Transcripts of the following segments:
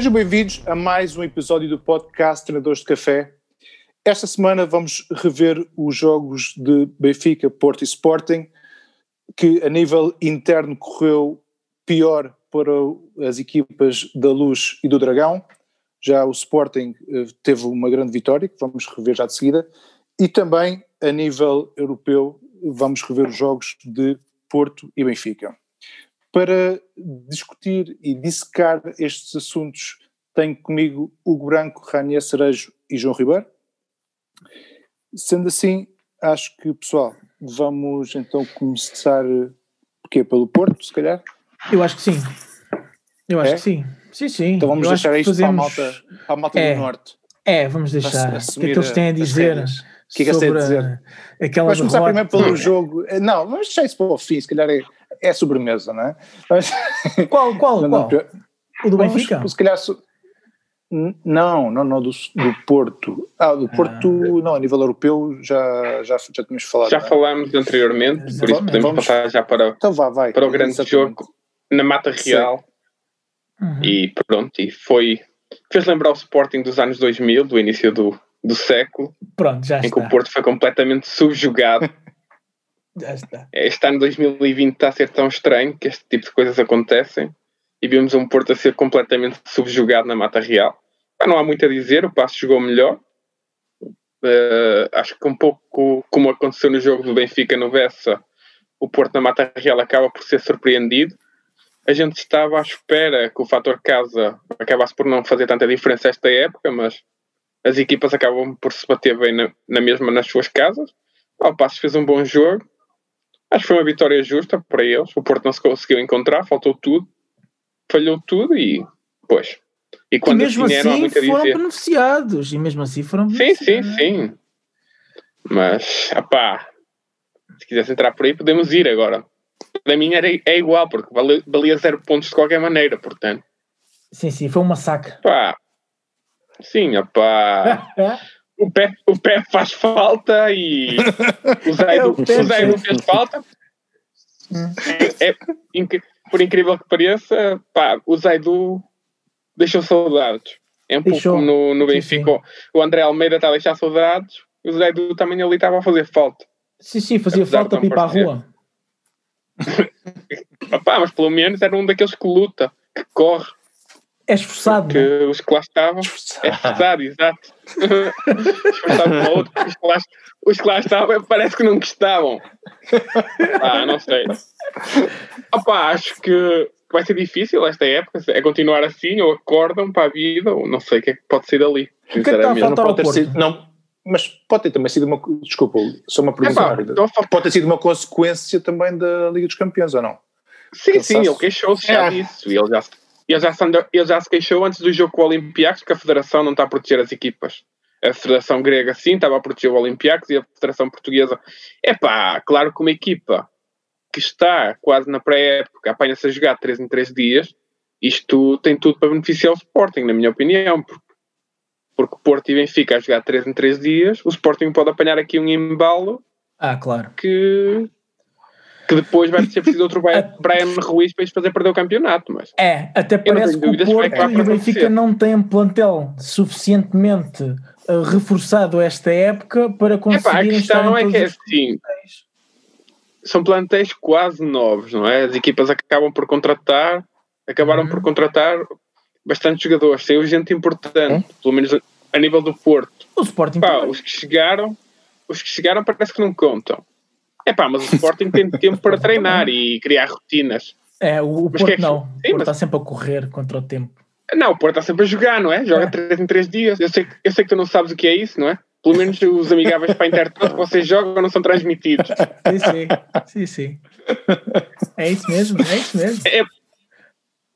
Sejam bem-vindos a mais um episódio do podcast Treinadores de Café. Esta semana vamos rever os jogos de Benfica, Porto e Sporting, que a nível interno correu pior para as equipas da Luz e do Dragão. Já o Sporting eh, teve uma grande vitória, que vamos rever já de seguida, e também a nível europeu vamos rever os jogos de Porto e Benfica. Para discutir e dissecar estes assuntos, tenho comigo Hugo Branco, Rania Cerejo e João Ribeiro. Sendo assim, acho que, pessoal, vamos então começar quê? pelo Porto, se calhar? Eu acho que sim. Eu acho é? que sim. Sim, sim. Então vamos Eu deixar isto fazemos... para a malta, para a malta é, do Norte. É, vamos deixar. O que é que eles têm a dizer? O que é que eles têm a dizer? Vamos começar primeiro pelo jogo. Não, vamos deixar isso para o fim, se calhar é, é sobremesa, não é? Mas... Qual, qual, não, qual? O do Benfica? Vamos, se calhar. Não, não, não, do, do Porto. Ah, do Porto, ah. não, a nível europeu já, já, já tínhamos falado. Já é? falámos anteriormente, por isso podemos Vamos, passar já para, então vá, vai, para o grande Exatamente. jogo na Mata Real. Uhum. E pronto, e foi. Fez lembrar o Sporting dos anos 2000, do início do, do século. Pronto, já em está. que o Porto foi completamente subjugado. já está. Este ano 2020 está a ser tão estranho que este tipo de coisas acontecem e vimos um Porto a ser completamente subjugado na Mata Real. Ah, não há muito a dizer, o Passo jogou melhor. Uh, acho que um pouco como aconteceu no jogo do Benfica no Bessa, o Porto na Mata Real acaba por ser surpreendido. A gente estava à espera que o fator casa acabasse por não fazer tanta diferença esta época, mas as equipas acabam por se bater bem na, na mesma nas suas casas. O Passo fez um bom jogo. Acho que foi uma vitória justa para eles. O Porto não se conseguiu encontrar, faltou tudo falhou tudo e, pois. E, quando e mesmo assim, assim foram dizer. beneficiados. E mesmo assim foram Sim, sim, sim. Mas, apá, se quisesse entrar por aí, podemos ir agora. Para mim era, é igual, porque valia, valia zero pontos de qualquer maneira, portanto. Sim, sim, foi um massacre. Pá, sim, opá. o, pé, o pé faz falta e o Zaido, é, o Zaido fez falta. Hum. É, é, por incrível que pareça, pá, o Zaidu deixou saudades. É um deixou. pouco como no, no Benfica. Sim, sim. O André Almeida está a deixar saudades, o Zaidu também ali estava a fazer falta. Sim, sim, fazia falta para ir para a rua. Pá, mas pelo menos era um daqueles que luta, que corre. É esforçado. Porque não? os que lá estavam. É esforçado, exato. esforçado para outro. Os que, lá, os que lá estavam parece que não gostavam. Ah, não sei. Opa, acho que vai ser difícil esta época. É continuar assim, ou acordam para a vida, ou não sei o que é que pode ser dali. É que está a faltar ao Porto? Sido, não, mas pode ter também sido uma. Desculpa, só uma pergunta rápida. Pode ter sido uma consequência também da Liga dos Campeões, ou não? Sim, sim, ele queixou-se já é. disso. Ele já, ele, já, ele já se queixou antes do jogo com o Olympiacos que a Federação não está a proteger as equipas. A Federação Grega sim estava a proteger o Olympiacos e a Federação Portuguesa. É pá, claro que uma equipa que está quase na pré-época apanha-se a jogar 3 em 3 dias, isto tem tudo para beneficiar o Sporting, na minha opinião, porque, porque o Porto e Benfica a jogar 3 em 3 dias, o Sporting pode apanhar aqui um embalo ah, claro. que que depois vai ser preciso outro Brian Ruiz para fazer perder o campeonato. Mas é, até parece que o Porto é e o Benfica não têm um plantel suficientemente uh, reforçado esta época para conseguir. Epá, a questão não é que é assim. São plantéis quase novos, não é? As equipas acabam por contratar, acabaram uhum. por contratar bastante jogadores, saiu gente importante, uhum. pelo menos a nível do Porto. O Sporting Pá, os que chegaram, os que chegaram parece que não contam. É pá, mas o Sporting tem tempo para treinar e criar rotinas. É, o, o Porto é não. Sim, o Porto mas... está sempre a correr contra o tempo. Não, o Porto está sempre a jogar, não é? Joga é. 3 em 3 dias. Eu sei, eu sei que tu não sabes o que é isso, não é? Pelo menos os amigáveis para a internet que vocês jogam não são transmitidos. Sim, sim. sim, sim. É isso mesmo, é isso mesmo. É,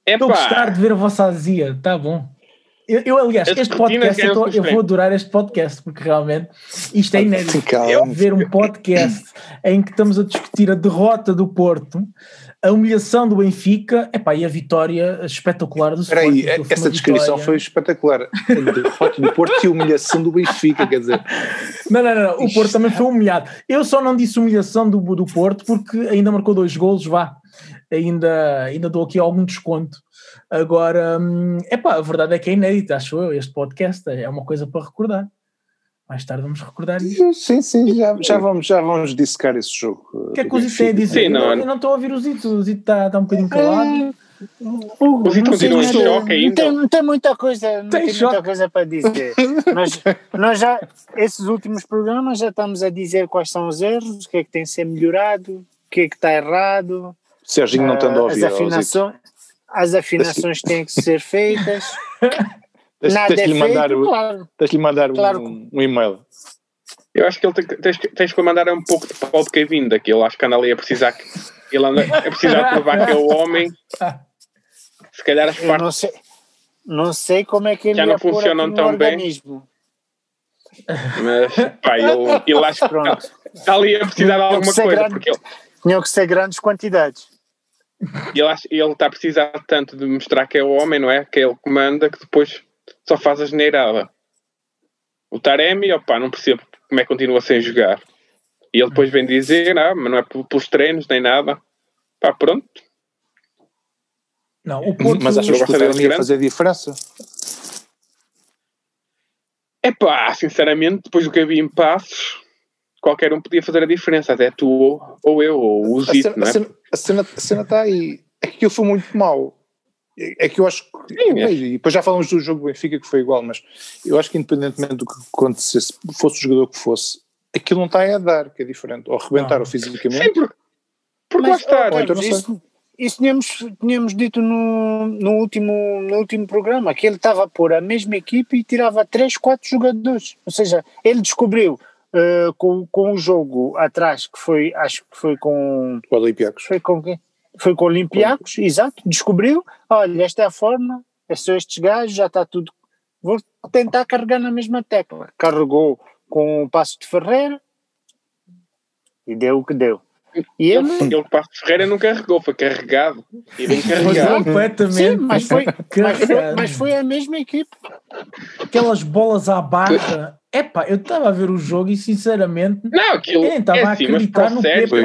é Estou a gostar de ver a vossa azia, tá bom. Eu, eu aliás, As este podcast, eu, tô, eu, vou adorar este podcast, porque realmente isto é inédito. Eu ver um podcast em que estamos a discutir a derrota do Porto, a humilhação do Benfica epá, e a vitória espetacular do Sporting. Espera aí, essa descrição vitória. foi espetacular. A derrota do Porto e a humilhação do Benfica, quer dizer. Não, não, não, o Porto também foi humilhado. Eu só não disse humilhação do, do Porto porque ainda marcou dois golos, vá. ainda, ainda dou aqui algum desconto. Agora, é hum, pá, a verdade é que é inédito, acho eu, este podcast é uma coisa para recordar. Mais tarde vamos recordar isso. Sim, sim, já, já, vamos, já vamos dissecar esse jogo. O que é que o Zito tem a dizer? Sim, não, eu não estou a ouvir o Zito, o Zito está, está um bocadinho calado. O Zito continua em choque ainda. Não tem, não tem muita coisa, não tem, tem muita coisa para dizer. Mas nós já, esses últimos programas já estamos a dizer quais são os erros, o que é que tem que ser melhorado, o que é que está errado. Serginho não estando a ouvir. As afinações, as afinações têm que ser feitas. Nada tens, é mandar, feito, claro. Tens-lhe mandar claro. um, um, e-mail. Eu acho que ele tem, tens, tens que mandar um pouco de pau de Kevin daquilo. Acho que anda ali a precisar que ele anda a precisar provar que é o homem. Se calhar as partes. Não sei, não sei como é que ele já não funcionam tão organismo. bem. Mas pá, ele, ele acho que está ali a precisar de alguma coisa. Grande, porque ele... Tinham que ser grandes quantidades. Ele, acha, ele está a precisar tanto de mostrar que é o homem, não é? Que ele comanda, que depois só faz a geneirada. O Taremi, opá, não percebo como é que continua sem jogar. E ele depois vem dizer, ah, mas não é pelos treinos nem nada. Pá, pronto. Não, o Porto... Mas achas que o Taremi ia fazer diferença? É pá, sinceramente, depois do que havia em passos, qualquer um podia fazer a diferença, até tu ou, ou eu, ou o Zito, não é? A cena, a cena está aí. É que aquilo foi muito mau. É que eu acho que. Sim, é. E depois já falamos do jogo do Benfica que foi igual, mas eu acho que independentemente do que acontecesse, fosse o jogador que fosse, aquilo não está a dar, que é diferente. Ou arrebentaram fisicamente. Sim, porque, porque lá está. Ou, então isso, isso tínhamos, tínhamos dito no, no, último, no último programa, que ele estava a pôr a mesma equipe e tirava 3, 4 jogadores. Ou seja, ele descobriu uh, com, com o jogo atrás, que foi, acho que foi com. O Olympiacos. Foi com quem? Foi com Olympiacos, exato, descobriu, olha, esta é a forma, é são estes gajos, já está tudo. Vou tentar carregar na mesma tecla. Carregou com o passo de Ferreira e deu o que deu. E ele, ele passo de Ferreira não carregou, foi carregado. E bem carregado. Completamente. Sim, mas foi, mas, foi, mas foi a mesma equipe. Aquelas bolas à barra Epá, eu estava a ver o jogo e sinceramente não, aquilo, estava é assim, a acreditar no Sérgio,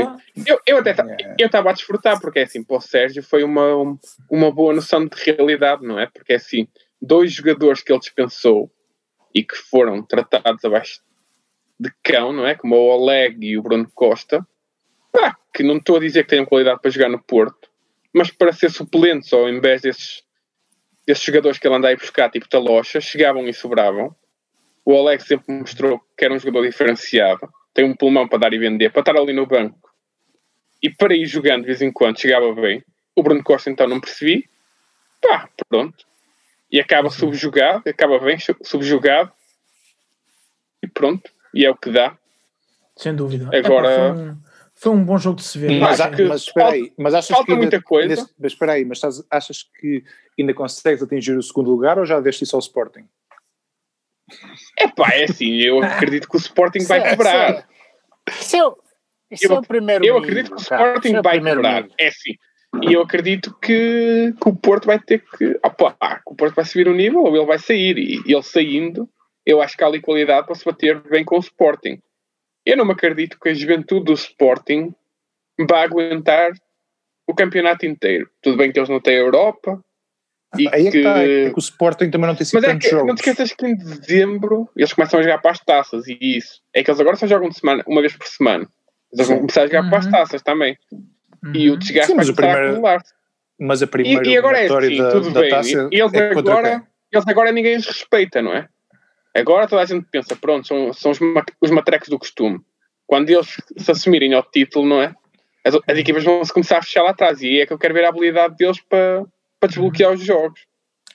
eu, eu até eu estava a desfrutar, porque é assim, para o Sérgio foi uma, uma boa noção de realidade, não é? Porque é assim, dois jogadores que ele dispensou e que foram tratados abaixo de cão, não é? Como o Oleg e o Bruno Costa, pá, que não estou a dizer que tenham qualidade para jogar no Porto, mas para ser suplentes ou em vez desses, desses jogadores que ele anda a buscar, tipo Talocha, chegavam e sobravam o Alex sempre mostrou que era um jogador diferenciado, tem um pulmão para dar e vender, para estar ali no banco e para ir jogando de vez em quando chegava bem. O Bruno Costa então não percebi, pá, pronto. E acaba subjugado, acaba bem subjugado e pronto. E é o que dá. Sem dúvida. Agora. É, foi, um, foi, um, bom jogo de se ver. Mas, mas espera aí, mas achas falta que ainda, muita coisa. Mas espera aí, mas achas que ainda consegues atingir o segundo lugar ou já deste isso ao Sporting? É pá, é assim, eu acredito que o Sporting vai quebrar. É, isso eu, é o primeiro Eu acredito que o Sporting vai quebrar. É assim. E eu acredito que, que, o Porto vai ter que. Opa, que o Porto vai subir o nível ou ele vai sair. E ele saindo, eu acho que há ali qualidade para se bater bem com o Sporting. Eu não me acredito que a juventude do Sporting vá aguentar o campeonato inteiro. Tudo bem que eles não têm a Europa, Aí é que, está, é que o Sporting também não tem sido Mas é que, jogos. não te esqueças que em dezembro eles começam a jogar para as taças e isso. É que eles agora só jogam de semana, uma vez por semana. Eles vão começar a jogar uhum. para as uhum. taças também. Uhum. E o desgaste vai começar a acumular. Mas a primeira e, e agora é assim, da, tudo da bem. Taça e eles, é agora, eles agora ninguém os respeita, não é? Agora toda a gente pensa, pronto, são, são os, os matrecos do costume. Quando eles se assumirem ao título, não é? As, as equipas vão se começar a fechar lá atrás e é que eu quero ver a habilidade deles para para desbloquear os jogos.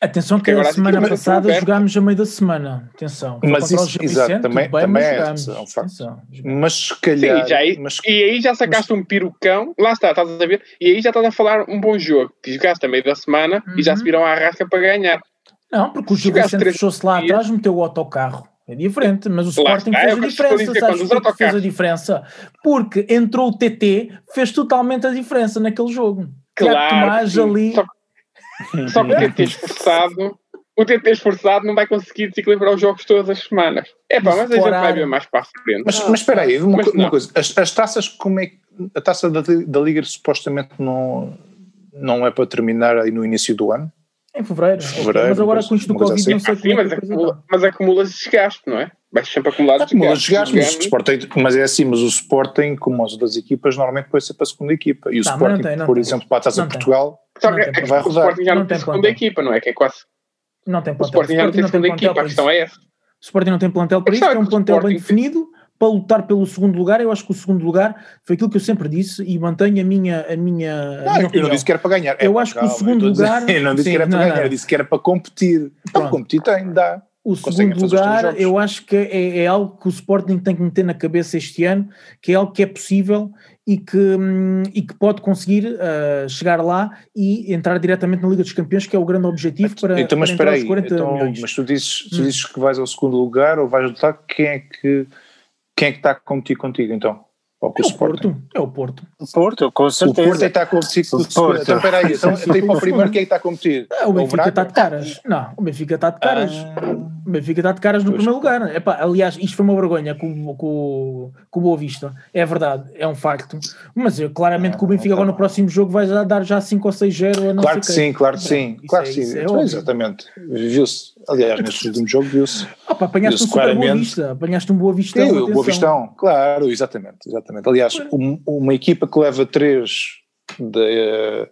Atenção que a semana passada jogámos a meio da semana. Atenção. Mas isso, exato, também, bem, também é, é um facto. Mas se calhar... Sim, já aí, mas, e aí já sacaste mas, um pirucão, lá está, estás a ver, e aí já estás a falar um bom jogo, que jogaste a meio da semana uhum. e já se uhum. viram à rasca para ganhar. Não, porque o jogo fechou-se lá atrás, meteu o autocarro. É diferente, mas o Sporting fez a diferença. Sabes o que fez a diferença? Porque entrou o TT, fez totalmente a diferença naquele jogo. Claro, Tomás ali. Só, que o TT esforçado, o TT esforçado não vai conseguir desequilibrar os jogos todas as semanas. É pá, mas a gente vai ver mais para a frente. Mas, mas espera aí, uma, uma coisa, as, as, taças, como é a taça da, da Liga supostamente não não é para terminar aí no início do ano? Em fevereiro. fevereiro mas agora com isto do Covid assim. não sei ah, sim, mas, acumula, mas acumula desgaste, não é? Vai sempre acumular acumula desgaste. Mas, Sporting, mas é assim, mas o Sporting, como as outras equipas, normalmente vai ser para a segunda equipa. E o não, Sporting, tem, por tem. exemplo, para a Taça Portugal, Só que, é, rodar. O Sporting já não, tem segunda equipa, não é? Que é quase... Não tem plantel. O Sporting já não tem segunda equipa, a questão é essa. O Sporting não tem plantel para isso, é um plantel bem definido para lutar pelo segundo lugar, eu acho que o segundo lugar foi aquilo que eu sempre disse e mantenho a minha. A minha, não, minha eu não disse que era para ganhar. Eu é acho que o segundo lugar. eu não disse sim, que era para não, ganhar, não. eu disse que era para competir. Para competir tem, dá. O segundo lugar, eu acho que é, é, algo que o Sporting tem que meter na cabeça este ano, que é algo que é possível e que, hum, e que pode conseguir uh, chegar lá e entrar diretamente na Liga dos Campeões, que é o grande objetivo para, então, mas para aí, então, Mas tu dizes, tu hum. dizes que vais ao segundo lugar ou vais lutar, quem é que quem é que está a competir contigo então? Ou com é o, o Porto. É o Porto. O Porto, com certeza. O Porto é que está a competir com o Porto. Então, espera aí, então, então para o primeiro quem é que está a competir? É, o Benfica está de caras. Não, o Benfica está de caras. Ah. O Benfica está de caras no pois primeiro lugar. Epá, aliás, isto foi uma vergonha com, com, com o Boa Vista. É verdade, é um facto. Mas eu, claramente ah, que o Benfica agora no próximo jogo vai dar já 5 ou 6-0 a não Claro que sim, claro que sim. Claro que é, sim. É exatamente. Viu-se. Aliás, neste último jogo viu-se. Opa, apanhaste viu um claramente. Boa Vista. Apanhaste um Boa Vista. Sim, o Boa Vistão, claro, exatamente. exatamente. Aliás, um, uma equipa que leva 3 de, uh,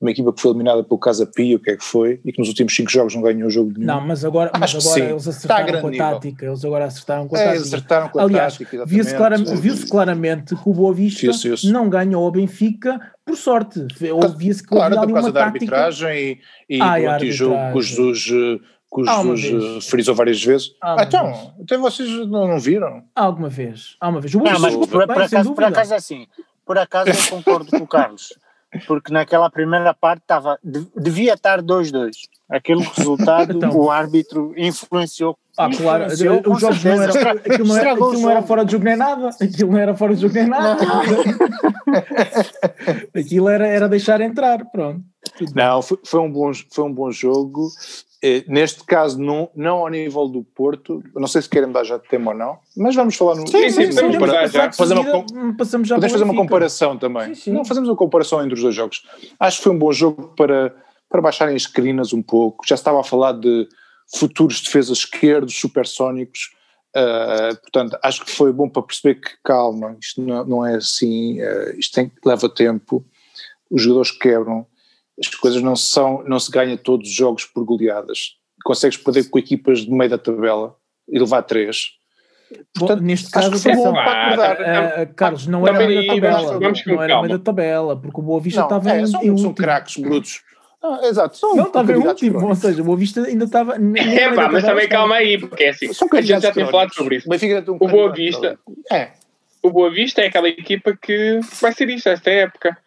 uma equipa que foi eliminada pelo Casa Pia, o que é que foi, e que nos últimos 5 jogos não ganhou o jogo nenhum. Não, mas agora, mas agora eles acertaram com a tática, eles agora acertaram com a é, tática. acertaram com a Aliás, tática, viu-se claramente, viu claramente que o Boa Vista não ganhou ao Benfica por sorte. Via-se que claro, por causa da arbitragem e, e Ai, do antijogo que Jesus, que Jesus frisou várias vezes. Ah, então, vez. até vocês não, não viram? Alguma vez. Há uma vez. O não, mas por, por, acaso, por acaso é assim. Por acaso eu concordo com o Carlos porque naquela primeira parte estava, devia estar 2-2. Aquele resultado então, o árbitro influenciou. Ah, claro, influenciou, os jogos não eram, aquilo, não era, aquilo não era fora de jogo nem nada, aquilo não era fora de jogo nem nada. aquilo era, era deixar entrar, pronto. Não, foi, foi, um bom, foi um bom jogo eh, neste caso, não, não ao nível do Porto, não sei se querem dar já de tema ou não, mas vamos falar no. Sim, sim, sim, para, já. Fazer uma, passamos já podemos fazer uma comparação também. Sim, sim. Não, fazemos uma comparação entre os dois jogos. Acho que foi um bom jogo para, para baixarem as crinas um pouco. Já estava a falar de futuros defesas esquerdos, supersónicos. Uh, portanto, acho que foi bom para perceber que, calma, isto não, não é assim, uh, isto tem, leva tempo, os jogadores quebram, as coisas não são, não se ganha todos os jogos por goleadas. Consegues perder com equipas de meio da tabela e levar três. Portanto, Bom, neste caso, foi bom para acordar. Uh, Carlos, não era meio da tabela, vamos, não era meio da tabela, porque o Boa Vista estava é, em, são, em são craques brutos. Ah, exato, são não estava em último, ou seja, o Boa Vista ainda estava. É pá, mas também calma aí, porque é assim, a gente já tinha falado sobre isso. Um o Boa Vista, é. o Boa Vista é aquela equipa que vai ser isto esta época.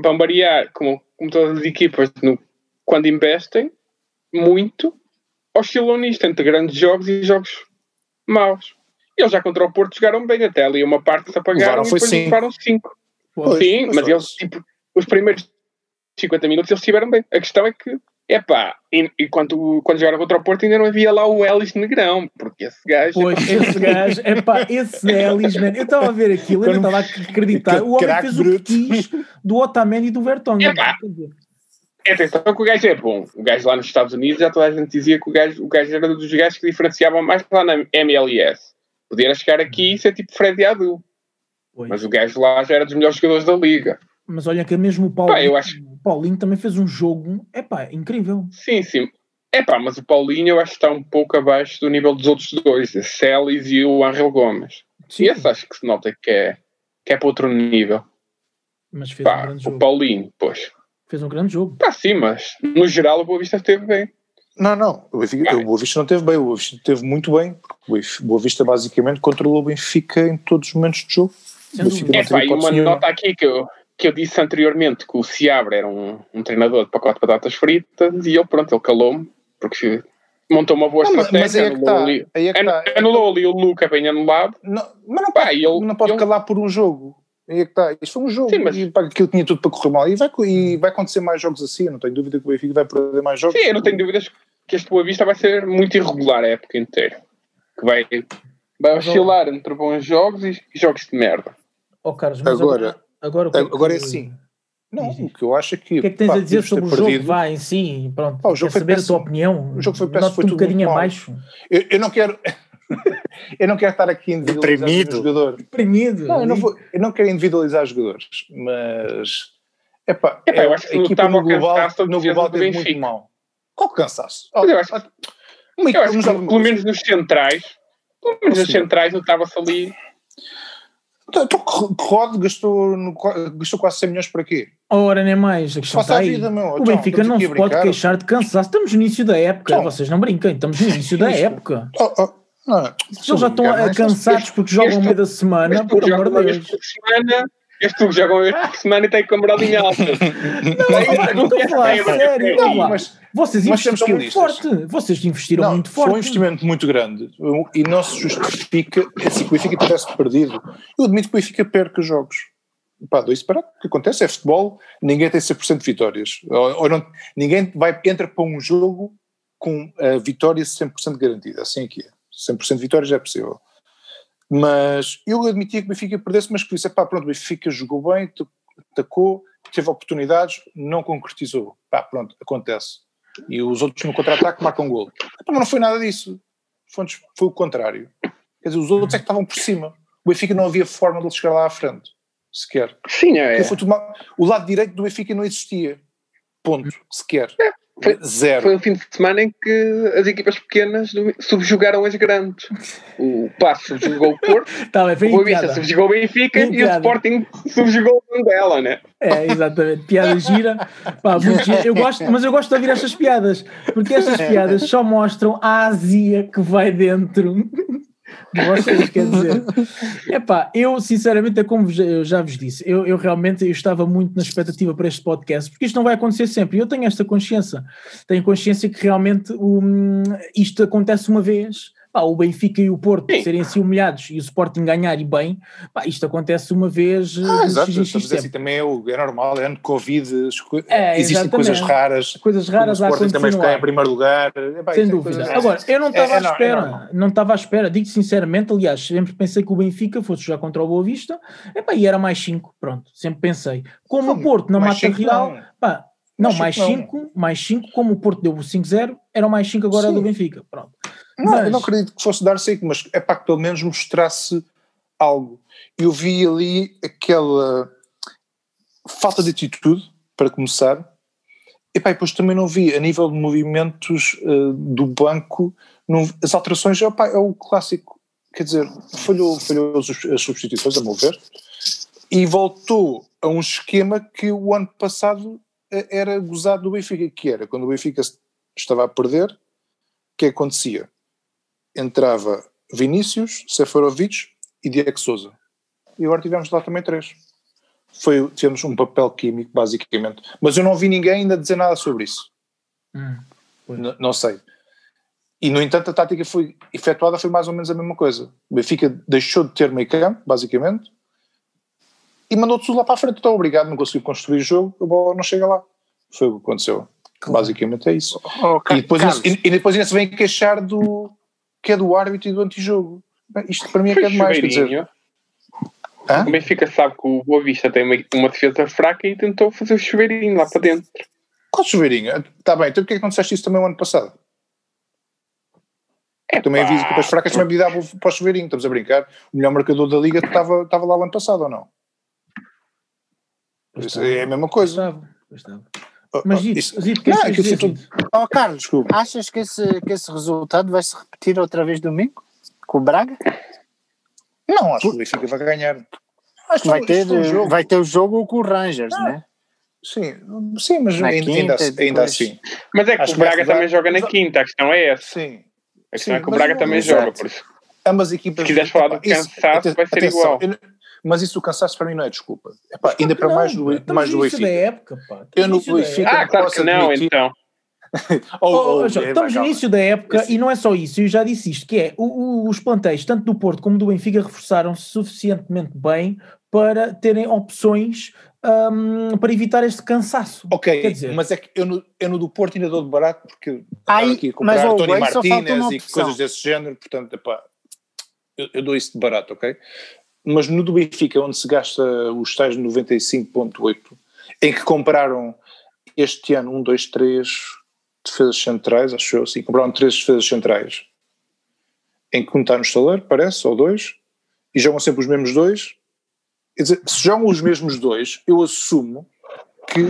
Vão variar, como como todas as equipas, no, quando investem muito, oscilam nisto entre grandes jogos e jogos maus. Eles já contra o Porto jogaram bem, até ali uma parte se apagaram e depois levaram 5. Sim, mas eles, tipo, os primeiros 50 minutos eles estiveram bem. A questão é que, é pá, e, e, quando, quando jogaram contra o Porto ainda não havia lá o Ellis Negrão, porque esse gajo. Pois, esse gajo, é pá, esse Ellis, man, eu estava a ver aquilo, eu não estava a acreditar. O homem fez o que quis do Otamendi e do Vertonghen. É atenção que o gajo é bom. O gajo lá nos Estados Unidos já toda a gente dizia que o gajo, o gajo era dos gajos que diferenciavam mais lá na MLS. Podia chegar aqui e ser tipo Fred Adu. Mas o gajo lá já era dos melhores jogadores da liga. Mas olha que mesmo o Paulinho, pá, eu acho... o Paulinho também fez um jogo, é pá, incrível. Sim, sim. É pá, mas o Paulinho eu acho que está um pouco abaixo do nível dos outros dois, a Celis e o Angel Gomes. Sim. E esse acho que se nota que é, que é para outro nível. Mas fez pá, um grande jogo. O Paulinho, pois. Fez um grande jogo. Pá, sim, mas no geral o Boa Vista esteve bem. Não, não, o, Benfica, o Boa Vista não teve bem, o Boa Vista teve muito bem, o Boa Vista basicamente controlou o Benfica em todos os momentos de jogo. É pá, e uma nota aqui que eu, que eu disse anteriormente que o Seabra era um, um treinador de pacote de batatas fritas e ele, pronto, ele calou-me, porque montou uma boa não, estratégia, mas, mas aí é que tá, é anulou ali o Luca bem anulado. Não, mas não pá, pode, ele, não pode ele... calar por um jogo. Aí é que está. Isto foi um jogo Sim, mas... e pá, aquilo tinha tudo para correr mal. E vai, e vai acontecer mais jogos assim. Eu não tenho dúvida que o Benfica vai perder mais jogos. Sim, eu não tenho dúvidas que este Boa Vista vai ser muito irregular a época inteira. Que vai, vai oscilar entre bons jogos e jogos de merda. Oh, Carlos, agora, agora, agora, agora é assim Não, o que eu acho é que. O que é que tens pá, a dizer sobre o jogo? Perdido. Vai em si, pronto. Pá, o jogo foi saber péssimo. a tua opinião. O jogo foi péssimo. Foi um bocadinho abaixo. Eu, eu não quero. eu não quero estar aqui individualizar o jogador. Deprimido. Não, eu não, vou, eu não quero individualizar jogadores, mas. Epá, Epá, eu acho que a equipa no global, no global teve muito mal. Qual cansaço? Oh, eu acho, eu acho que, pelo menos nos centrais, pelo menos nos centrais notava-se ali então, então Rod gastou, gastou quase 100 milhões para quê? Ora, nem mais. A questão está aí. Vida, o então, Benfica não se pode queixar de cansaço. Estamos no início da época. Então, Vocês não brinquem. Estamos no início da época. Oh, oh, não, Eles já estão cansados porque jogam no meio da semana. Por amor de Deus. Semana, este jogo jogam este semana e tem com a moral em alta. Não, não estou a falar sério. Não, mas, vocês investiram muito forte. Vocês investiram não, muito forte. Foi um investimento muito grande e não se justifica se o Benfica tivesse perdido. Eu admito que o Benfica perca jogos. Pá, dois separados. O que acontece é futebol, ninguém tem 100% de vitórias. Ou, ou não, ninguém vai, entra para um jogo com a vitória 100% garantida. Assim é que é. 100% de vitórias é possível. Mas eu admitia que o Benfica perdesse, mas que disse, pá, pronto, o Benfica jogou bem, atacou, teve oportunidades, não concretizou. Pá, pronto, acontece. E os outros no contra-ataque marcam um gol. Mas não foi nada disso. Foi, foi o contrário. Quer dizer, os outros é que estavam por cima. O Benfica não havia forma de ele chegar lá à frente, sequer. Sim, é. O lado direito do Benfica não existia. Ponto, sequer. É. Foi, Zero. Foi um fim de semana em que as equipas pequenas subjugaram as grandes. O Passo subjugou o Porto, tá, o Boavista subjugou o Benfica e o Sporting subjugou o Mandela, né? É, exatamente. Piada gira. Pá, gira. Eu gosto, mas eu gosto de ouvir estas piadas, porque estas piadas só mostram a Ásia que vai dentro de vocês, quer dizer. Epá, eu sinceramente, é como eu já vos disse, eu, eu realmente eu estava muito na expectativa para este podcast, porque isto não vai acontecer sempre, eu tenho esta consciência, tenho consciência que realmente um, isto acontece uma vez, pá, o Benfica e o Porto Sim. serem assim humilhados e o Sporting ganhar e bem, pá, isto acontece uma vez. Ah, exato, estamos assim, também é, é normal, é ano de Covid, é, existem coisas raras. Coisas raras o Sporting também ficar em primeiro lugar. É, Sem dúvida. Agora, eu não estava é, à é espera, não estava à espera, digo sinceramente, aliás, sempre pensei que o Benfica fosse jogar contra o Boa Vista, epá, e era mais 5, pronto, sempre pensei. Como não, o Porto na mata real, não. pá, não, mais 5, mais 5, como o Porto deu o 5-0, eram mais 5 agora Sim. do Benfica. Pronto. Não, mas... eu não acredito que fosse dar 5, mas é para que pelo menos mostrasse algo. Eu vi ali aquela falta de atitude, para começar, e pá, depois também não vi, a nível de movimentos uh, do banco, não, as alterações opa, é o clássico, quer dizer, falhou, falhou as, as substituições, a meu ver, e voltou a um esquema que o ano passado eh, era gozado do Benfica, que era quando o Benfica estava a perder, o que acontecia? Entrava Vinícius, Seferovic e Diego Souza. E agora tivemos lá também três. Foi, tivemos um papel químico, basicamente. Mas eu não vi ninguém ainda dizer nada sobre isso. Hum, não sei. E, no entanto, a tática foi efetuada foi mais ou menos a mesma coisa. O Benfica deixou de ter meio campo, basicamente, e mandou tudo lá para a frente. Então, obrigado, não conseguiu construir o jogo, a bola não chega lá. Foi o que aconteceu. Claro. Basicamente é isso. Oh, oh, e, depois, e, e, depois ainda se vem queixar do, que é do árbitro e do antijogo. Isto para mim é que é demais, quer dizer. O Benfica sabe que o Boa Vista tem uma, uma defesa fraca e tentou fazer o chuveirinho lá para dentro. Qual chuveirinho? Está bem, então porquê é que não disseste isso também o ano passado? É também havia equipas fracas também me davam para o chuveirinho, estamos a brincar. O melhor marcador da liga estava, estava lá o ano passado ou não? Isso é a mesma coisa. Estava, estava. Mas Zito, Zito, que é que. Oh, Carlos, Desculpa. achas que esse, que esse resultado vai se repetir outra vez domingo? Com o Braga? Não, acho que o Benfica vai ganhar. Acho vai, ter, um vai ter o jogo com o Rangers, não. né? Sim, sim, mas ainda, ainda, ainda assim. Mas é que acho o Braga que também joga na quinta, a questão é essa. Sim. A questão sim, é que o Braga também joga, por isso. Ambas equipas. Se quiseres falar do cansaço, vai ser atenção, igual. Eu, mas isso o cansaço para mim não é desculpa. Epá, ainda para não, mais do, mais do Benfica. da época, pá. Eu no Benfica. Ah, claro que não, admitir... então. oh, oh, oh, estamos no início da época Esse... e não é só isso, eu já disse isto, que é o, o, os plantéis, tanto do Porto como do Benfica, reforçaram-se suficientemente bem para terem opções um, para evitar este cansaço. Ok, Quer dizer, mas é que eu no, eu no do Porto ainda dou de barato porque Ai, aqui a comprar mas, Tony Martínez e coisas desse género, portanto, epá, eu, eu dou isso de barato, ok? Mas no do Benfica, onde se gasta os tais 95,8, em que compraram este ano um, dois, três defesas centrais, acho eu assim, compraram três defesas centrais, em que um está no estaleiro, parece, ou dois, e jogam sempre os mesmos dois. Quer dizer, se jogam os mesmos dois, eu assumo que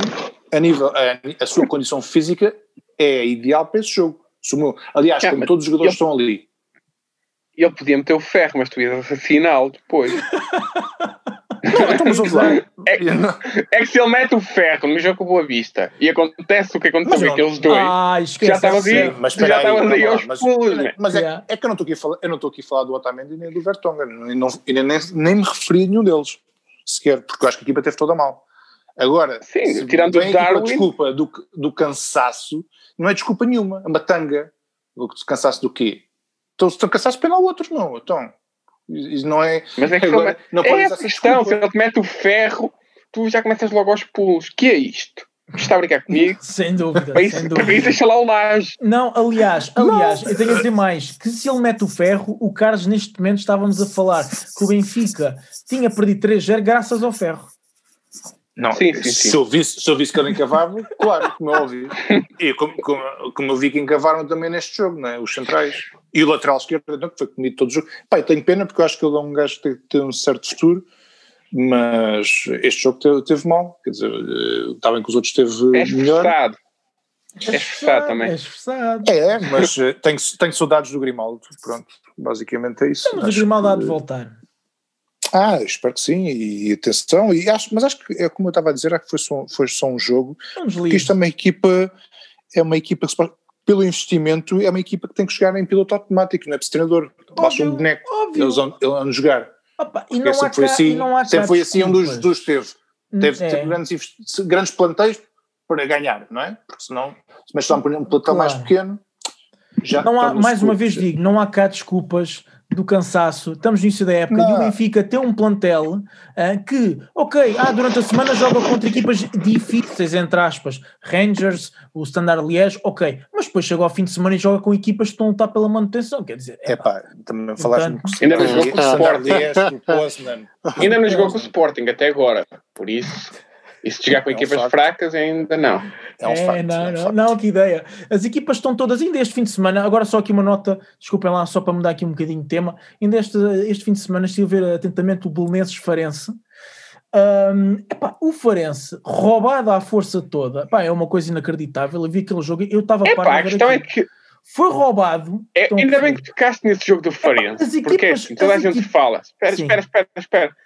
a nível, a, a sua condição física é ideal para esse jogo. Aliás, é, como todos os jogadores estão ali. Ele podia meter o ferro, mas tu ias assassiná-lo depois. Não, estamos a falar. É, é, que se ele mete o ferro no jogo com Boa Vista e acontece o que aconteceu com aqueles dois, ah, já estava ali, mas já estava ali aos mas, pulos. Mas, mas é, é, que eu não estou aqui a falar, eu não estou aqui a falar do Otamendi nem do Vertonghen, e, não, e nem, nem me referi a nenhum deles, sequer, porque eu acho que a equipa teve toda mal. Agora, Sim, tirando o Darwin... desculpa do, do cansaço, não é desculpa nenhuma, é uma tanga. O cansaço do quê? Então, se estão cansados, pena outros, não. Então, isso não é. Mas é que agora, não é essa questão. Se ele te mete o ferro, tu já começas logo aos pulos. que é isto? Está a brincar comigo? sem dúvida. Para isso, sem dúvida. Para isso deixa lá o laje. Não, aliás, aliás, eu tenho a dizer mais: que se ele mete o ferro, o Carlos neste momento estávamos a falar que o Benfica tinha perdido 3-0 graças ao ferro. Não, sim, sim, sim. Se, eu visse, se eu visse que ele encavava, claro, como eu ouvi. E como, como, como eu vi que encavaram também neste jogo, não é? os centrais. E o lateral esquerdo, não, que foi comido todo o jogo. Pai, tenho pena porque eu acho que ele é um gajo que tem, tem um certo futuro, mas este jogo teve, teve mal. Quer dizer, está bem que os outros teve é melhor. É esforçado também. É esforçado. É, mas eh, tenho, tenho saudades do Grimaldo. Pronto, basicamente é isso. Mas o Grimaldo há de voltar. Ah, espero que sim, e atenção, e acho, mas acho que é como eu estava a dizer, acho que foi só, foi só um jogo, porque isto é uma equipa, é uma equipa que pelo investimento é uma equipa que tem que chegar em piloto automático, não é treinador, basta um boneco, óbvio. eles vão, vão jogar. Opa, e não sempre foi assim, não sempre foi assim um dos, dos teve. Teve, é. teve grandes, grandes planteios para ganhar, não é? Porque senão, se mexe um plantel claro. mais pequeno, já não há, mais uma vez digo, não há cá desculpas do cansaço, estamos no início da época não. e o Benfica tem um plantel uh, que, ok, ah, durante a semana joga contra equipas difíceis, entre aspas, Rangers, o Standard Liège, ok, mas depois chega ao fim de semana e joga com equipas que estão a lutar pela manutenção, quer dizer... É pá, também falaste no Ainda não jogou com o Sporting. Ainda não jogou com o Sporting até agora, por isso... E se chegar com é um equipas facto. fracas, ainda não. É, um é facto, não, é um não, não, que ideia. As equipas estão todas, ainda este fim de semana, agora só aqui uma nota, desculpem lá, só para mudar aqui um bocadinho de tema, ainda este, este fim de semana estive a ver atentamente o Belenenses Farense. Um, epá, o Farense, roubado à força toda, epá, é uma coisa inacreditável. Eu vi aquele jogo, eu estava a par. A questão é que foi roubado. É, ainda bem que tocaste nesse jogo do Farense, epá, porque assim, toda a gente equipas... fala. Espera, espera, espera, espera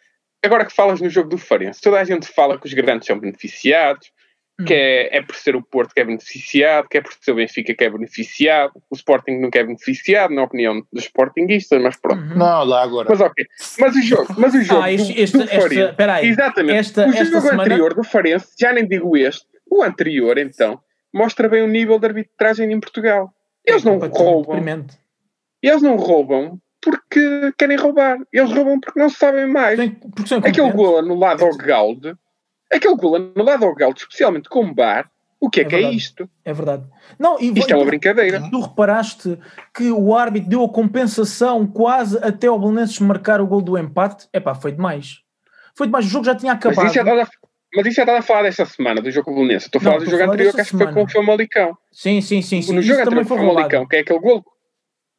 agora que falas no jogo do Farense, toda a gente fala que os grandes são beneficiados, hum. que é, é por ser o Porto que é beneficiado, que é por ser o Benfica que é beneficiado, o Sporting nunca é beneficiado, na opinião dos Sportingistas, mas pronto. Uhum. Não, lá agora. Mas ok. Mas o jogo, mas o jogo ah, este, do, este, do Farense, esta, aí, exatamente, esta, o jogo semana... anterior do Farense, já nem digo este, o anterior então, mostra bem o nível de arbitragem em Portugal. Eles não roubam. Eles não roubam porque querem roubar. Eles roubam porque não sabem mais. aquele gol anulado ao Gaude, aquele gol anulado ao Gaude, especialmente com bar, o que é, é que é verdade. é isto? É verdade. Não, e, isto é uma brincadeira. Tu reparaste que o árbitro deu a compensação quase até o Belenenses marcar o gol do empate? Epá, foi demais. Foi demais, o jogo já tinha acabado. Mas isso é a, mas isso já a falar desta semana, do jogo com o Belenenses. Estou a falar do jogo anterior que acho que foi com o Famalicão. Sim, sim, sim. sim. No jogo anterior com o Famalicão, que é aquele gol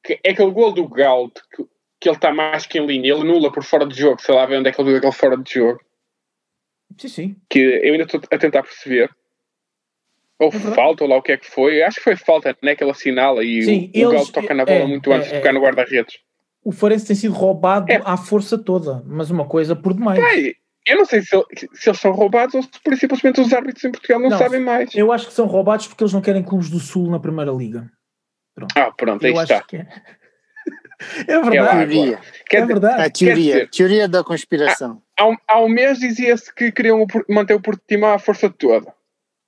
que é aquele gol do Gaut que, que ele está mais que em linha, ele nula por fora de jogo, sei lá ver onde é que ele viu aquele fora de jogo. Sim, sim. Que eu ainda estou a tentar perceber. Ou é falta, ou lá o que é que foi. Acho que foi falta, né? Que ele assinala e sim, o, o Gaut toca na bola é, muito é, antes de tocar no guarda-redes. O Farense tem sido roubado é. à força toda, mas uma coisa por demais. eu não sei se, se, eles são roubados ou se simplesmente os árbitros em Portugal não, não, sabem mais. Eu acho que são roubados porque eles não querem clubes do Sul na Primeira Liga. Pronto. Ah, pronto, aí está. É. é. verdade. É, é verdade. A teoria, dizer, teoria da conspiração. Há, há, um, há um mês dizia-se que queriam manter o Portimão à força toda.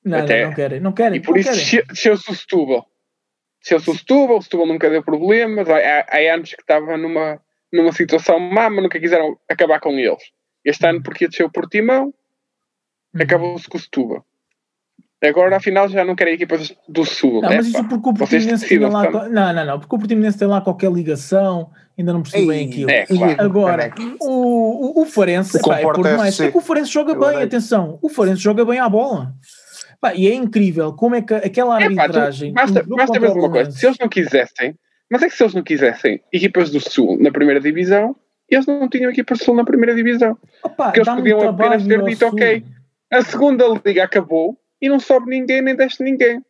Não, Até. não, não querem, não querem. E por isso desceu-se o Setúbal. Desceu-se o Setúbal, o Setúbal nunca deu problemas, há, há anos que estava numa, numa situação má, mas nunca quiseram acabar com eles. Este ano, porque desceu o Portimão, uhum. acabou-se com o Setúbal. Agora, afinal, já não querem equipas do Sul. Não, mas isso porque o Portimonense tem lá. Não, não, não, porque o Portimonense tem lá qualquer ligação, ainda não percebi bem aquilo. É, claro. Agora, o, o, o Farense, o é por mais. É que o Farense joga bem, atenção, o Farense joga bem à bola. Pá, e é incrível como é que aquela arbitragem. É, pá, tu, basta basta ver uma coisa: se eles não quisessem, mas é que se eles não quisessem equipas do Sul na primeira divisão, eles não tinham equipas do Sul na primeira divisão. Opa, porque eles podiam apenas ter dito: ok, a segunda liga acabou e não sobe ninguém nem desce ninguém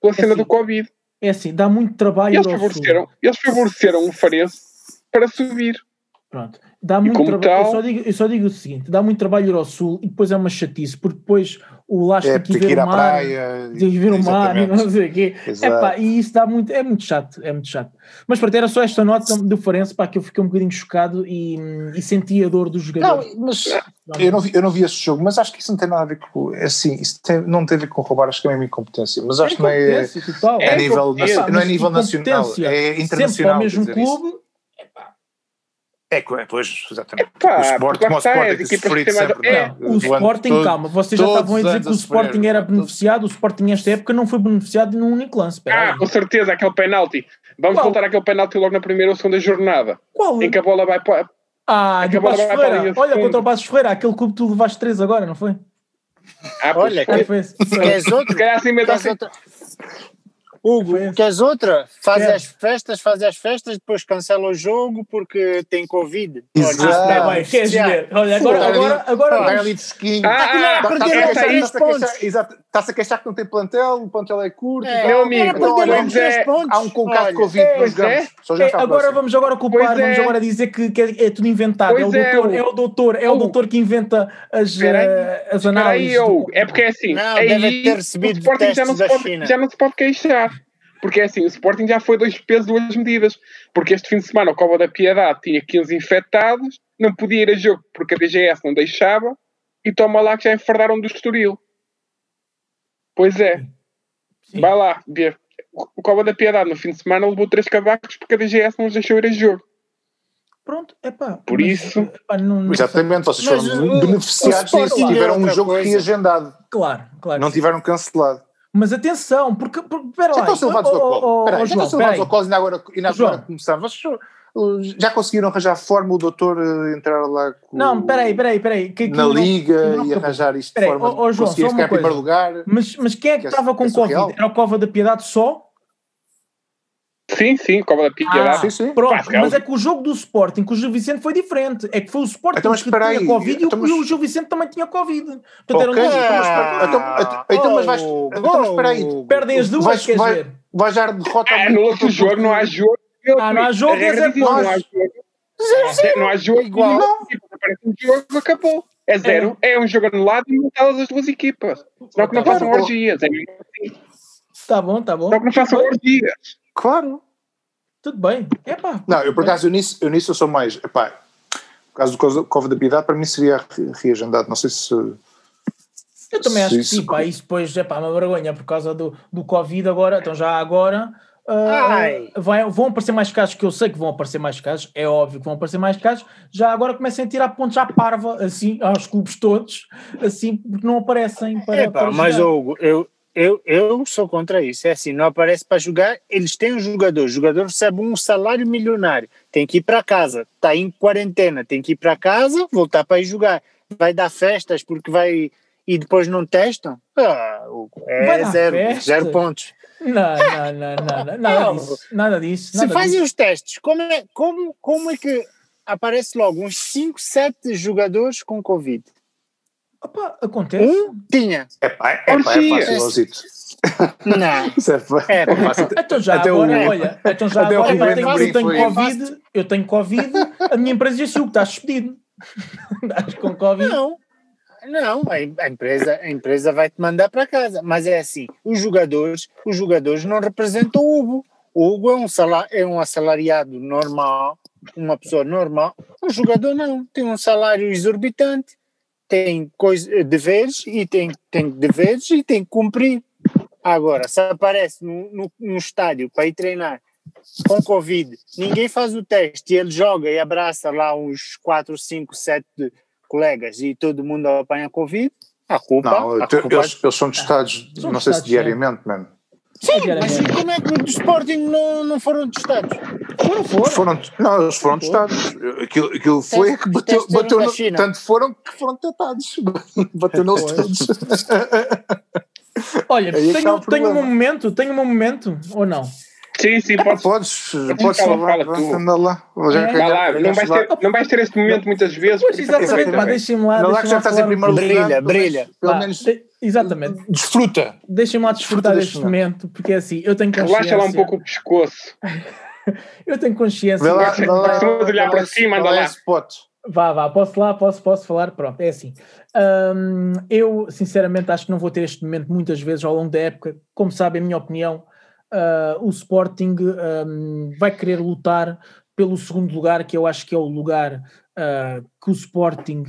pela é cena assim, do Covid. É assim, dá muito trabalho. Eles favoreceram, eles favoreceram o Farense para subir. Pronto. Dá muito trabalho. Tal... Eu, só digo, eu só digo o seguinte: dá muito trabalho ir ao sul e depois é uma chatice, porque depois o Lasco é, que ir, ver o mar, praia, que ver o mar e não sei o quê. Epá, e isso dá muito, é muito chato, é muito chato. Mas pronto, era só esta nota do Farense para que eu fiquei um bocadinho chocado e, e senti a dor dos jogadores. Não, mas eu não, vi, eu não vi esse jogo, mas acho que isso não tem nada a ver com. É assim, isso tem, não tem a ver com roubar, acho que é a minha incompetência. Mas acho é que não é. Total. É, a nível, é, não é nível nacional, é internacional. Sempre para o mesmo clube é, pois, exatamente. Epá, o Sporting, o Sporting é, sofrido sempre. É, o Sporting, todo, calma, vocês já estavam a dizer que o Sporting era beneficiado, o Sporting nesta época não foi beneficiado num único lance. Ah, com certeza, aquele penalti. Vamos Qual? voltar àquele penalti logo na primeira ou segunda jornada. Qual? Em que a bola vai para. Ah, de Passos Ferreira. Olha, contra o Passos Ferreira, aquele clube que tu levaste três agora, não foi? Ah, Olha, que, foi. queres outro? Se calhar assim mesmo Hugo, queres outra? Faz as festas, faz as festas, depois cancela o jogo porque tem Covid. Exato. Olha, é bem, queres ver? Olha, agora, agora, agora, Vai ali fresquinho. Ah, Está-se a queixar que não tem plantel, o plantel é curto. É, meu amigo, então, olha, é, há um concado de Covid. É, é, agora vamos agora culpar, vamos agora dizer que, que é, tudo inventado. É o, doutor, é o doutor, é o doutor que inventa as, uh, as análises. Eu, é porque é assim. Não, deve ter recebido o Sporting já não, se pode, já não se pode queixar. Porque é assim, o Sporting já foi dois pesos, duas medidas. Porque este fim de semana o Cova da Piedade tinha 15 infectados, não podia ir a jogo porque a DGS não deixava, e toma lá que já enfardaram do Estoril. Pois é. Sim. Vai lá, ver. O Cova da Piedade no fim de semana levou três cavacos porque a DGS não os deixou ir a jogo. Pronto, é pá. Por mas, isso. Epá, não, não Exatamente, vocês foram beneficiados se tiveram um jogo reagendado. Claro, claro. Não tiveram cancelado. Mas atenção, porque, porque espera lá. Já estão levados ao colo. Já estão levados ao colo e ainda agora, ainda agora começaram. Vocês já conseguiram arranjar forma o doutor uh, entrar lá com, Não, peraí, peraí, peraí. Que, que na não, liga não, e arranjar isto de forma oh, oh, João, conseguir ficar em primeiro lugar. Mas, mas quem é que, que estava é, com é Covid? Era o Cova da Piedade só? Sim, sim, Cova da Piedade. Ah, sim, sim. Pronto, mas é que o jogo do Sporting com o Gil Vicente foi diferente. É que foi o Sporting então, que tinha Covid então, e o Gil Vicente também tinha Covid. Portanto, okay, era um então, então, então, mas vais. Então, mas espera aí. Perdem as duas, vais, quer vai, ver? Vais dar derrota é, No outro jogo não há jogo. Ah, não há jogo, é zero pontos. Não há jogo. Não há jogo igual. Aparece um jogo, acabou. É zero. É, é um jogo anulado e matadas as duas equipas. Senão que não façam orgias. É mesmo assim. Tá bom, tá bom. Senão que não façam orgias. Claro. Tudo bem. Epá, não, eu por acaso, eu nisso, eu nisso eu sou mais. Epá, no caso do Cova da Piedade, para mim seria reagendado. Não sei se. Eu também acho que sim, pá, isso depois é pá, uma vergonha por causa do, do Covid agora, então já agora uh, vai, vão aparecer mais casos, que eu sei que vão aparecer mais casos, é óbvio que vão aparecer mais casos, já agora comecem a tirar pontos à parva, assim, aos clubes todos, assim, porque não aparecem para, pá, para Mas, Hugo, eu, eu, eu sou contra isso. É assim, não aparece para jogar, eles têm um jogador, o jogador recebe um salário milionário, tem que ir para casa, está em quarentena, tem que ir para casa, voltar para ir jogar. Vai dar festas porque vai e depois não testam? Ah, é zero, zero pontos. Não, não, não, não, nada disso. Nada disso. Nada Se fazem os testes, como é, como, como é que aparece logo uns 5, 7 jogadores com Covid? Opa, acontece. Um tinha. É pá, é, pá, é fácil. Não. é, é fácil. Então já até agora, o, olha, então já agora eu tenho, eu tenho Covid, eu tenho Covid, a minha empresa disse o que estás despedido. Estás com Covid. Não. Não, a empresa, a empresa vai te mandar para casa, mas é assim, os jogadores, os jogadores não representam o Hugo. O Hugo é um, salar, é um assalariado normal, uma pessoa normal. O jogador não, tem um salário exorbitante tem coisa, deveres e tem, tem deveres e tem que cumprir. Agora, se aparece no, no, no estádio para ir treinar com Covid, ninguém faz o teste e ele joga e abraça lá uns 4, 5, 7 colegas e todo mundo apanha Covid, A culpa, não, a culpa eles, eles, são testados, ah, não sei se diariamente, mano. Sim, mas como é que no Sporting não, não foram testados? Foram, foram. foram não, eles foram testados. Aquilo, aquilo foi que bateu, bateu no, tanto foram que foram testados. bateu neles todos. Olha, tenho, tenho um momento, tenho um momento, ou não? Sim, sim, podes, podes, podes falar, fala, tu. anda lá. Já é. lá. Não, vais ter, não vais ter este momento muitas vezes. Pois, exatamente, mas deixem-me lá. Não lá que já estás em primeiro lugar. Brilha, brilha. Pelo menos exatamente. Desfruta. Deixem-me lá desfrutar deste momento, porque é assim, eu tenho consciência. Relaxa lá um pouco o pescoço. eu tenho consciência. Vê lá, vê lá, olhar para cima, anda lá. Vá, vá, posso lá, posso, posso falar, pronto, é assim. Um, eu, sinceramente, acho que não vou ter este momento muitas vezes ao longo da época. Como sabem, a minha opinião, uh, o Sporting um, vai querer lutar pelo segundo lugar, que eu acho que é o lugar uh, que o Sporting.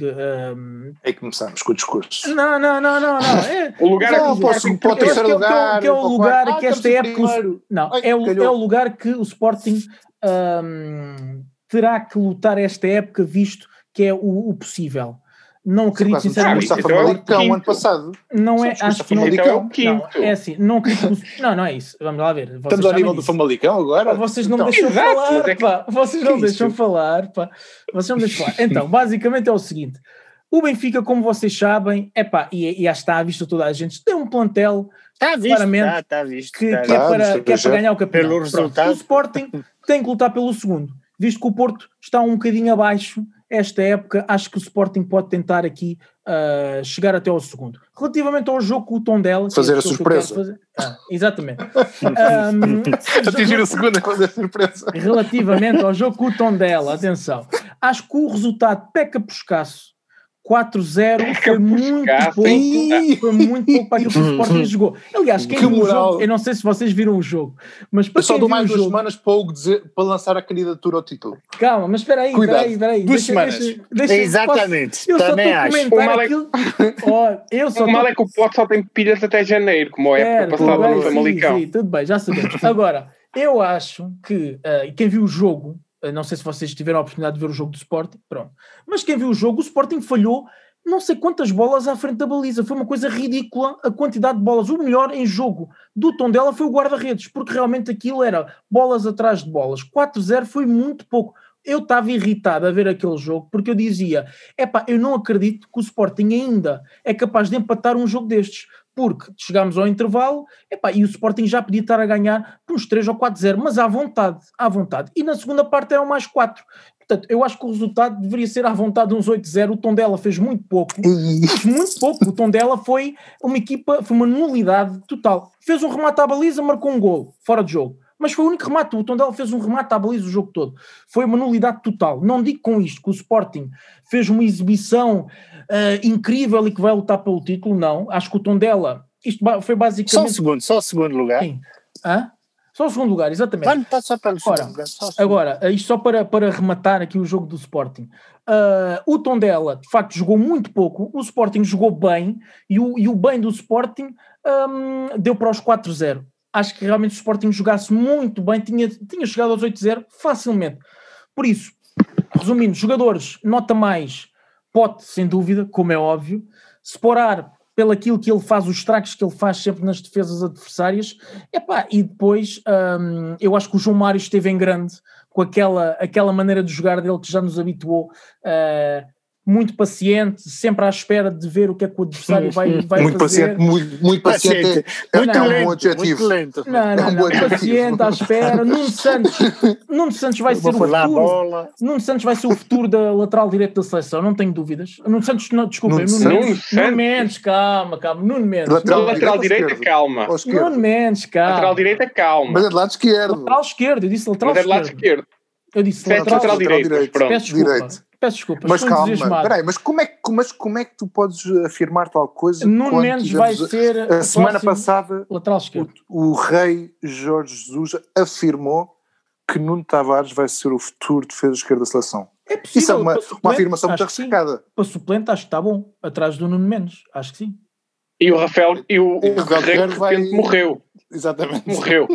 Um... Aí começamos com o discurso. Não, não, não, não. não. É, o lugar não, é que posso, para o terceiro que, lugar. Que é o lugar ah, que esta época. O, não, Ai, é, o, é o lugar que o Sporting um, terá que lutar esta época, visto que é o, o possível. Não acredito Sim, sinceramente. Então é o ano passado. Não é, acho que não, então é o quinto. Não, é assim, não acredito. Não, não é isso. Vamos lá ver. Vocês Estamos ao nível do Famalicão agora? Vocês não então, deixam exato, falar, é que... pá. Vocês não deixam falar, pá. Vocês não deixam falar. Então, basicamente é o seguinte. O Benfica, como vocês sabem, é pá, e, e já está à vista toda a gente, tem um plantel Está visto, claramente está, está visto, que, está que, é para, que é para ganhar o campeonato. Pelo resultado. O Sporting tem que lutar pelo segundo, visto que o Porto está um bocadinho abaixo esta época, acho que o Sporting pode tentar aqui uh, chegar até ao segundo. Relativamente ao jogo com o tom dela. Fazer é a surpresa. Fazer, ah, exatamente. um, Atingir a segunda fazer a surpresa. Relativamente ao jogo com o tom dela, atenção. Acho que o resultado peca por escasso 4-0 foi muito pouco, foi muito pouco para aquilo que o Sporting jogou. Aliás, quem que viu moral. o jogo, eu não sei se vocês viram o jogo, mas para eu só dou mais duas jogo, semanas para, o dizer, para lançar a candidatura ao título. Calma, mas espera aí, espera aí, espera aí. Duas deixa, semanas. Deixa, deixa, Exatamente, posso, eu também só estou a comentar aquilo... oh, eu só o mal é que o pote só tem pilhas até janeiro, como é época passada no Famalicão. Sim, tudo bem, já sabemos. Agora, eu acho que, uh, quem viu o jogo, não sei se vocês tiveram a oportunidade de ver o jogo do Sporting, pronto. Mas quem viu o jogo, o Sporting falhou não sei quantas bolas à frente da baliza. Foi uma coisa ridícula a quantidade de bolas. O melhor em jogo do tom dela foi o guarda-redes, porque realmente aquilo era bolas atrás de bolas. 4-0 foi muito pouco. Eu estava irritado a ver aquele jogo porque eu dizia: epá, eu não acredito que o Sporting ainda é capaz de empatar um jogo destes porque chegámos ao intervalo epá, e o Sporting já podia estar a ganhar por uns 3 ou 4-0, mas à vontade, à vontade. E na segunda parte eram mais 4. Portanto, eu acho que o resultado deveria ser à vontade uns 8-0. O tom dela fez muito pouco, fez muito pouco. O tom dela foi uma equipa, foi uma nulidade total. Fez um remate à baliza, marcou um gol, fora de jogo. Mas foi o único remate. O Tondela fez um remate à baliza o jogo todo. Foi uma nulidade total. Não digo com isto que o Sporting fez uma exibição uh, incrível e que vai lutar pelo título, não. Acho que o Tondela, isto foi basicamente. Só o segundo, só o segundo lugar. Sim. Hã? Só o segundo lugar, exatamente. Está só pelo Ora, lugar. Só agora, eh, isto só para, para rematar aqui o jogo do Sporting. Uh, o Tondela, de facto, jogou muito pouco. O Sporting jogou bem e o, e o bem do Sporting um, deu para os 4-0 acho que realmente o Sporting jogasse muito bem, tinha, tinha chegado aos 8-0 facilmente. Por isso, resumindo, jogadores, nota mais, Pote, sem dúvida, como é óbvio, Sporar, pelo aquilo que ele faz, os estragos que ele faz sempre nas defesas adversárias, epá, e depois hum, eu acho que o João Mário esteve em grande com aquela, aquela maneira de jogar dele que já nos habituou uh, muito paciente, sempre à espera de ver o que é que o adversário vai, vai muito fazer. Paciente, muito, muito paciente, paciente. É, muito é lento, um adjetivo. Muito lento. Não, não, não, é um paciente à espera. Nuno Santos, Nuno Santos vai ser o futuro. Nuno Santos vai ser o futuro da lateral direito da seleção, não tenho dúvidas. Nuno Santos, não, desculpa, Nuno, Nuno, Mendes, Nuno Mendes, calma, calma, Nuno Mendes. Lateral, lateral direita, calma. Nuno Mendes, calma. Lateral direita, calma. Mas é do lado esquerdo. Lateral esquerdo, eu disse lateral esquerdo. Mas é esquerdo. Eu disse lateral, lateral direito. direito. Peço desculpa. Peço desculpa. Mas calma, peraí, mas como, é que, mas como é que tu podes afirmar tal coisa? No menos vai ser. A semana passada, lateral esquerdo. O, o, rei Jorge Jesus afirmou que Nuno Tavares vai ser o futuro defesa esquerda da seleção. É possível, Isso é uma, uma afirmação muito arriscada. Para suplente, acho que está bom. Atrás do Nuno Menos, acho que sim. E o Rafael, e o, o, o Rafael vai... morreu. Exatamente. Morreu.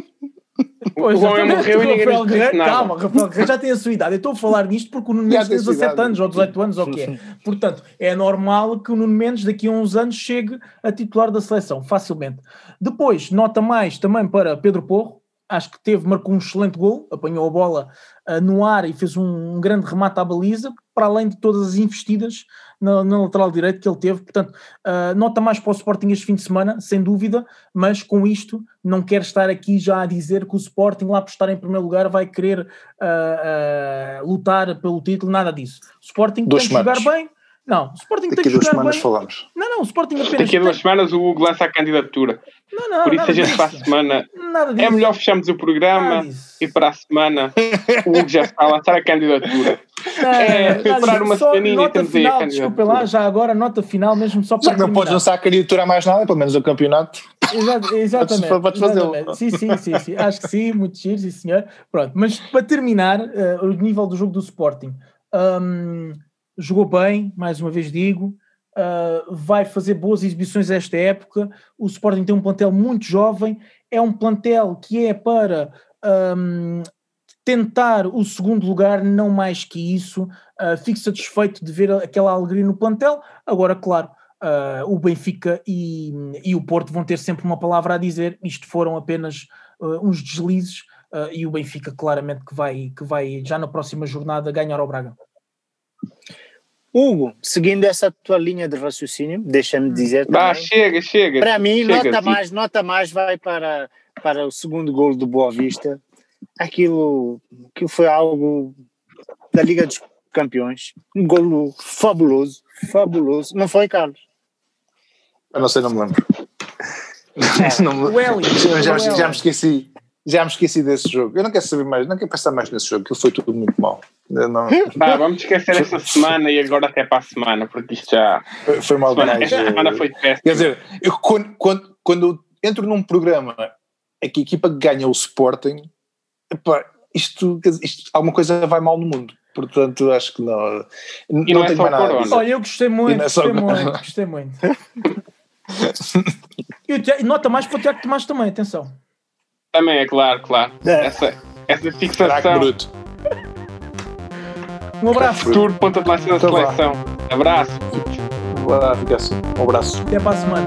Pois, o homem morreu e ninguém Rafael Guerreiro, Calma, Rafael Guerreiro já tem a sua idade. Eu estou a falar nisto porque o Nuno Mendes tem 17 anos ou 18 anos, ou o que é. Portanto, é normal que o Nuno Mendes daqui a uns anos chegue a titular da seleção, facilmente. Depois, nota mais também para Pedro Porro, acho que teve, marcou um excelente gol, apanhou a bola uh, no ar e fez um, um, grande remate à baliza, para além de todas as investidas na, na lateral direito que ele teve. Portanto, uh, nota mais para o Sporting este fim de semana, sem dúvida, mas com isto não quero estar aqui já a dizer que o Sporting, lá por estar em primeiro lugar, vai querer uh, lutar pelo título, nada disso. O Sporting Duas tem que jogar bem, não, o Sporting Daqui tem que duas semanas bem. falamos. Não, não, o Sporting apenas. Daqui a duas tem... semanas o Hugo lança a candidatura. Não, não, Por isso a gente para a semana. É melhor fecharmos o programa e para a semana o Hugo já está a lançar a candidatura. Não, é preparar uma semaninha e temos aí a candidatura. Desculpa lá, já agora nota final mesmo só para. Já que não podes lançar a candidatura a mais nada, pelo menos o campeonato. Exato, exatamente. Podes fazê-lo. Sim, sim, sim, sim. Acho que sim, muito giro, sim senhor. Pronto, mas para terminar, uh, o nível do jogo do Sporting. Um, jogou bem, mais uma vez digo, uh, vai fazer boas exibições esta época. O Sporting tem um plantel muito jovem, é um plantel que é para um, tentar o segundo lugar, não mais que isso. Uh, fico satisfeito de ver aquela alegria no plantel. Agora, claro. Uh, o Benfica e, e, o Porto vão ter sempre uma palavra a dizer. Isto foram apenas uns deslizes e o Benfica claramente que vai, que vai já na próxima jornada ganhar ao Braga. Hugo, seguindo essa tua linha de raciocínio, deixa-me dizer também. Ah, chega, chega. Para mim, chega, nota mais, nota mais vai para, para o segundo gol do Boa Vista. Aquilo, aquilo foi algo da Liga dos Campeões. Um golo fabuloso, fabuloso. Não foi, Carlos? Eu não sei, não me lembro. É. não me... já, já, já me esqueci já me esqueci desse jogo. Eu não quero saber mais, não quero pensar mais nesse jogo, que foi tudo muito mal. Não... Bah, vamos esquecer essa semana e agora até para a semana, porque isto já. Foi, foi mal semana, demais. Esta semana foi péssimo. Quer dizer, eu, quando, quando, quando entro num programa em que a equipa ganha o Sporting, epá, isto, isto, alguma coisa vai mal no mundo. Portanto, acho que não. E não, não é tenho mais nada. Olha, eu gostei muito, é gostei, muito gostei muito, e nota mais para o Tiago Tomás também, atenção. Também, é claro, claro. É. Essa, essa fixação. bruto. Um abraço. Futuro ponta de lança da então seleção. Abraço. Um abraço. Até para a semana.